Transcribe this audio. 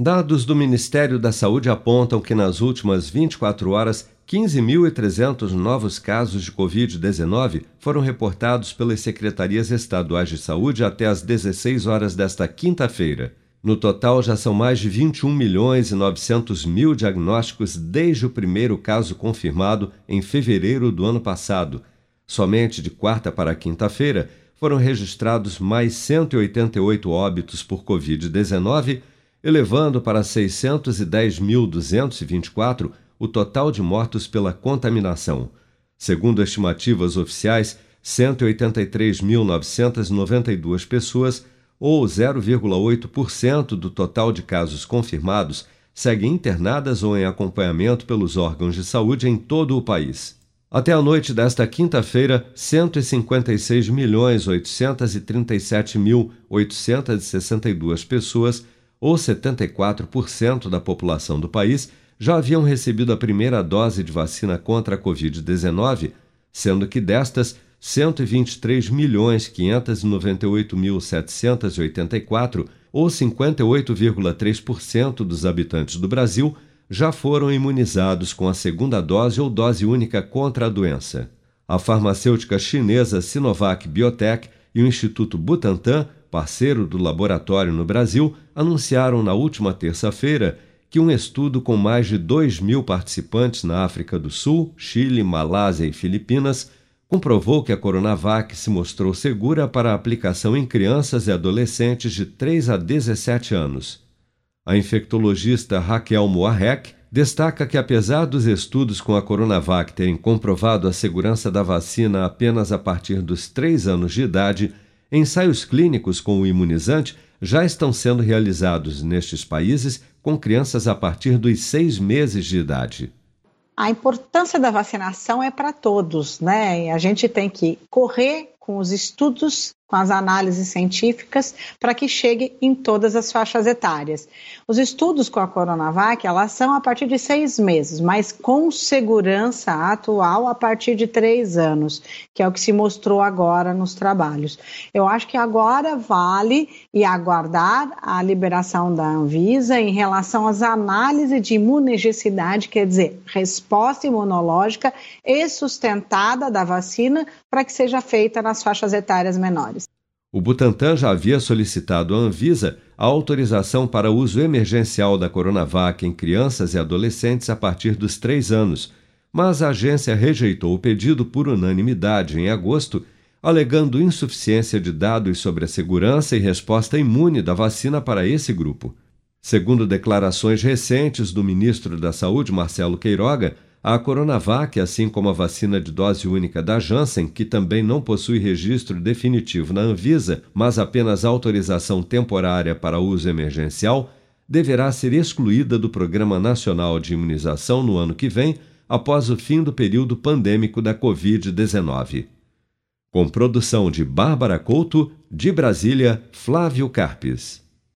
Dados do Ministério da Saúde apontam que nas últimas 24 horas, 15.300 novos casos de Covid-19 foram reportados pelas secretarias estaduais de saúde até às 16 horas desta quinta-feira. No total, já são mais de 21 milhões e 900 mil diagnósticos desde o primeiro caso confirmado em fevereiro do ano passado. Somente de quarta para quinta-feira foram registrados mais 188 óbitos por Covid-19 elevando para 610.224 o total de mortos pela contaminação. Segundo estimativas oficiais, 183.992 pessoas, ou 0,8% do total de casos confirmados, seguem internadas ou em acompanhamento pelos órgãos de saúde em todo o país. Até a noite desta quinta-feira, 156.837.862 pessoas ou 74% da população do país, já haviam recebido a primeira dose de vacina contra a Covid-19, sendo que destas, 123.598.784, ou 58,3% dos habitantes do Brasil, já foram imunizados com a segunda dose ou dose única contra a doença. A farmacêutica chinesa Sinovac Biotech e o Instituto Butantan parceiro do laboratório no Brasil, anunciaram na última terça-feira que um estudo com mais de 2 mil participantes na África do Sul, Chile, Malásia e Filipinas comprovou que a Coronavac se mostrou segura para aplicação em crianças e adolescentes de 3 a 17 anos. A infectologista Raquel Moarec destaca que, apesar dos estudos com a Coronavac terem comprovado a segurança da vacina apenas a partir dos 3 anos de idade, Ensaios clínicos com o imunizante já estão sendo realizados nestes países com crianças a partir dos seis meses de idade. A importância da vacinação é para todos, né? A gente tem que correr com os estudos com as análises científicas para que chegue em todas as faixas etárias. Os estudos com a Coronavac, elas são a partir de seis meses, mas com segurança atual a partir de três anos, que é o que se mostrou agora nos trabalhos. Eu acho que agora vale e aguardar a liberação da Anvisa em relação às análises de imunogenicidade, quer dizer, resposta imunológica e sustentada da vacina para que seja feita nas faixas etárias menores. O Butantan já havia solicitado à Anvisa a autorização para uso emergencial da Coronavac em crianças e adolescentes a partir dos três anos, mas a agência rejeitou o pedido por unanimidade em agosto, alegando insuficiência de dados sobre a segurança e resposta imune da vacina para esse grupo. Segundo declarações recentes do ministro da Saúde, Marcelo Queiroga, a Coronavac, assim como a vacina de dose única da Janssen, que também não possui registro definitivo na Anvisa, mas apenas autorização temporária para uso emergencial, deverá ser excluída do Programa Nacional de Imunização no ano que vem, após o fim do período pandêmico da Covid-19. Com produção de Bárbara Couto, de Brasília, Flávio Carpes.